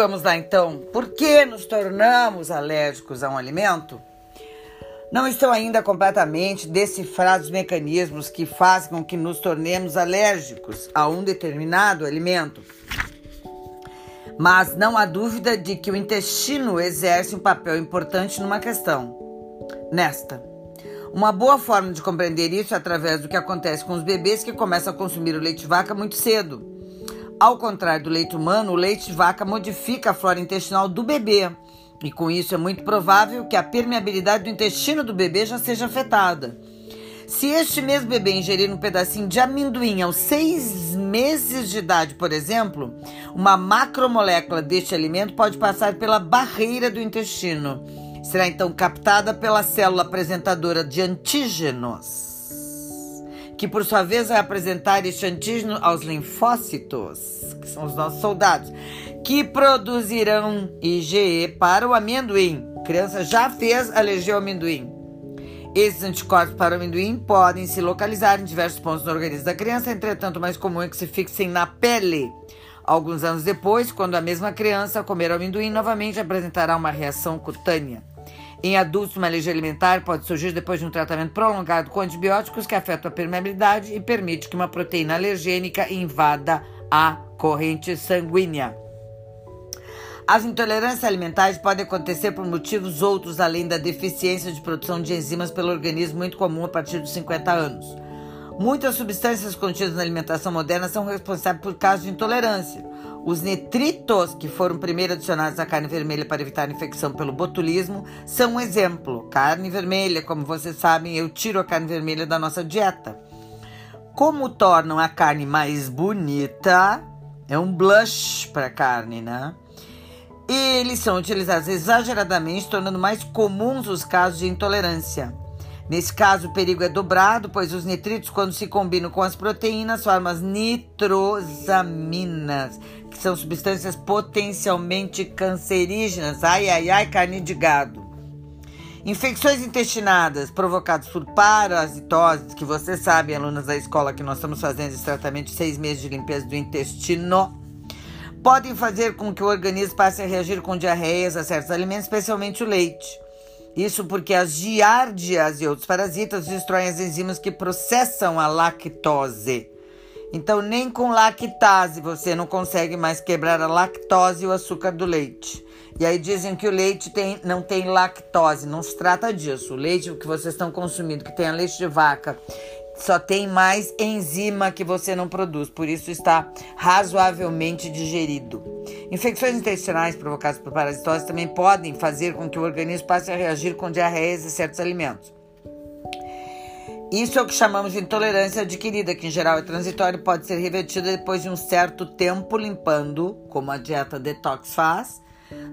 vamos lá então. Por que nos tornamos alérgicos a um alimento? Não estão ainda completamente decifrados os mecanismos que fazem com que nos tornemos alérgicos a um determinado alimento. Mas não há dúvida de que o intestino exerce um papel importante numa questão. Nesta, uma boa forma de compreender isso é através do que acontece com os bebês que começam a consumir o leite de vaca muito cedo. Ao contrário do leite humano, o leite de vaca modifica a flora intestinal do bebê. E com isso é muito provável que a permeabilidade do intestino do bebê já seja afetada. Se este mesmo bebê ingerir um pedacinho de amendoim aos seis meses de idade, por exemplo, uma macromolécula deste alimento pode passar pela barreira do intestino. Será então captada pela célula apresentadora de antígenos que por sua vez vai apresentar este antígeno aos linfócitos, que são os nossos soldados, que produzirão IgE para o amendoim. A criança já fez alergia ao amendoim. Esses anticorpos para o amendoim podem se localizar em diversos pontos do organismo da criança, entretanto, o mais comum é que se fixem na pele. Alguns anos depois, quando a mesma criança comer amendoim, novamente apresentará uma reação cutânea. Em adultos, uma alergia alimentar pode surgir depois de um tratamento prolongado com antibióticos que afeta a permeabilidade e permite que uma proteína alergênica invada a corrente sanguínea. As intolerâncias alimentares podem acontecer por motivos outros além da deficiência de produção de enzimas pelo organismo, muito comum a partir dos 50 anos. Muitas substâncias contidas na alimentação moderna são responsáveis por casos de intolerância. Os nitritos, que foram primeiro adicionados à carne vermelha para evitar infecção pelo botulismo, são um exemplo. Carne vermelha, como vocês sabem, eu tiro a carne vermelha da nossa dieta. Como tornam a carne mais bonita, é um blush para a carne, né? Eles são utilizados exageradamente, tornando mais comuns os casos de intolerância. Nesse caso, o perigo é dobrado, pois os nitritos, quando se combinam com as proteínas, formam as nitrosaminas, que são substâncias potencialmente cancerígenas. Ai, ai, ai, carne de gado. Infecções intestinadas provocadas por parasitoses, que vocês sabem, alunas da escola, que nós estamos fazendo esse tratamento de seis meses de limpeza do intestino, podem fazer com que o organismo passe a reagir com diarreias a certos alimentos, especialmente o leite. Isso porque as giardias e outros parasitas destroem as enzimas que processam a lactose. Então, nem com lactase você não consegue mais quebrar a lactose e o açúcar do leite. E aí dizem que o leite tem, não tem lactose. Não se trata disso. O leite que vocês estão consumindo, que tem a leite de vaca só tem mais enzima que você não produz, por isso está razoavelmente digerido. Infecções intestinais provocadas por parasitose também podem fazer com que o organismo passe a reagir com diarreias e certos alimentos. Isso é o que chamamos de intolerância adquirida, que em geral é transitória e pode ser revertida depois de um certo tempo limpando, como a dieta detox faz,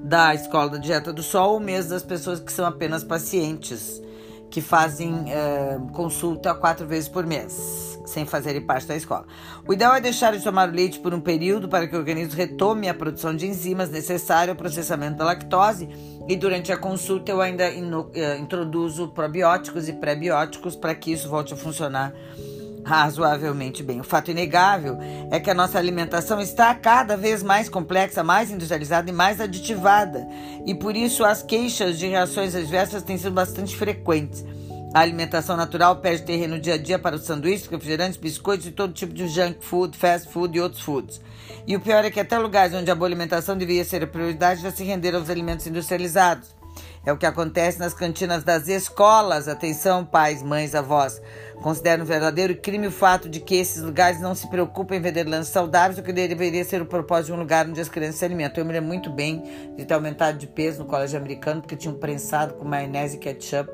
da escola da dieta do sol, ou mesmo das pessoas que são apenas pacientes que fazem uh, consulta quatro vezes por mês, sem fazerem parte da escola. O ideal é deixar de tomar o leite por um período para que o organismo retome a produção de enzimas necessária ao processamento da lactose. E durante a consulta eu ainda uh, introduzo probióticos e pré-bióticos para que isso volte a funcionar razoavelmente bem. O fato inegável é que a nossa alimentação está cada vez mais complexa, mais industrializada e mais aditivada, e por isso as queixas de reações adversas têm sido bastante frequentes. A alimentação natural perde terreno no dia a dia para os sanduíches, refrigerantes, biscoitos e todo tipo de junk food, fast food e outros foods. E o pior é que até lugares onde a boa alimentação devia ser a prioridade já se renderam aos alimentos industrializados. É o que acontece nas cantinas das escolas. Atenção, pais, mães, avós. Considero um verdadeiro crime o fato de que esses lugares não se preocupam em vender lanches saudáveis, o que deveria ser o propósito de um lugar onde as crianças se alimentam. Eu me lembro muito bem de ter aumentado de peso no colégio americano, porque tinha um prensado com maionese e ketchup.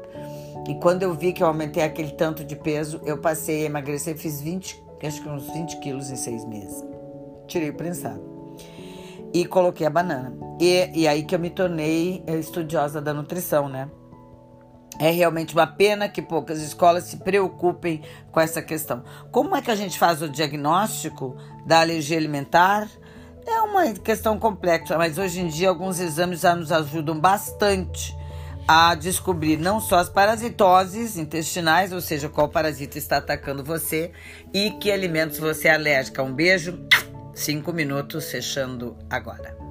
E quando eu vi que eu aumentei aquele tanto de peso, eu passei a emagrecer, fiz 20, acho que uns 20 quilos em seis meses. Tirei o prensado e coloquei a banana. E, e aí que eu me tornei eh, estudiosa da nutrição, né? É realmente uma pena que poucas escolas se preocupem com essa questão. Como é que a gente faz o diagnóstico da alergia alimentar? É uma questão complexa, mas hoje em dia alguns exames já nos ajudam bastante a descobrir não só as parasitoses intestinais, ou seja, qual parasita está atacando você e que alimentos você é alérgica. Um beijo Cinco minutos fechando agora.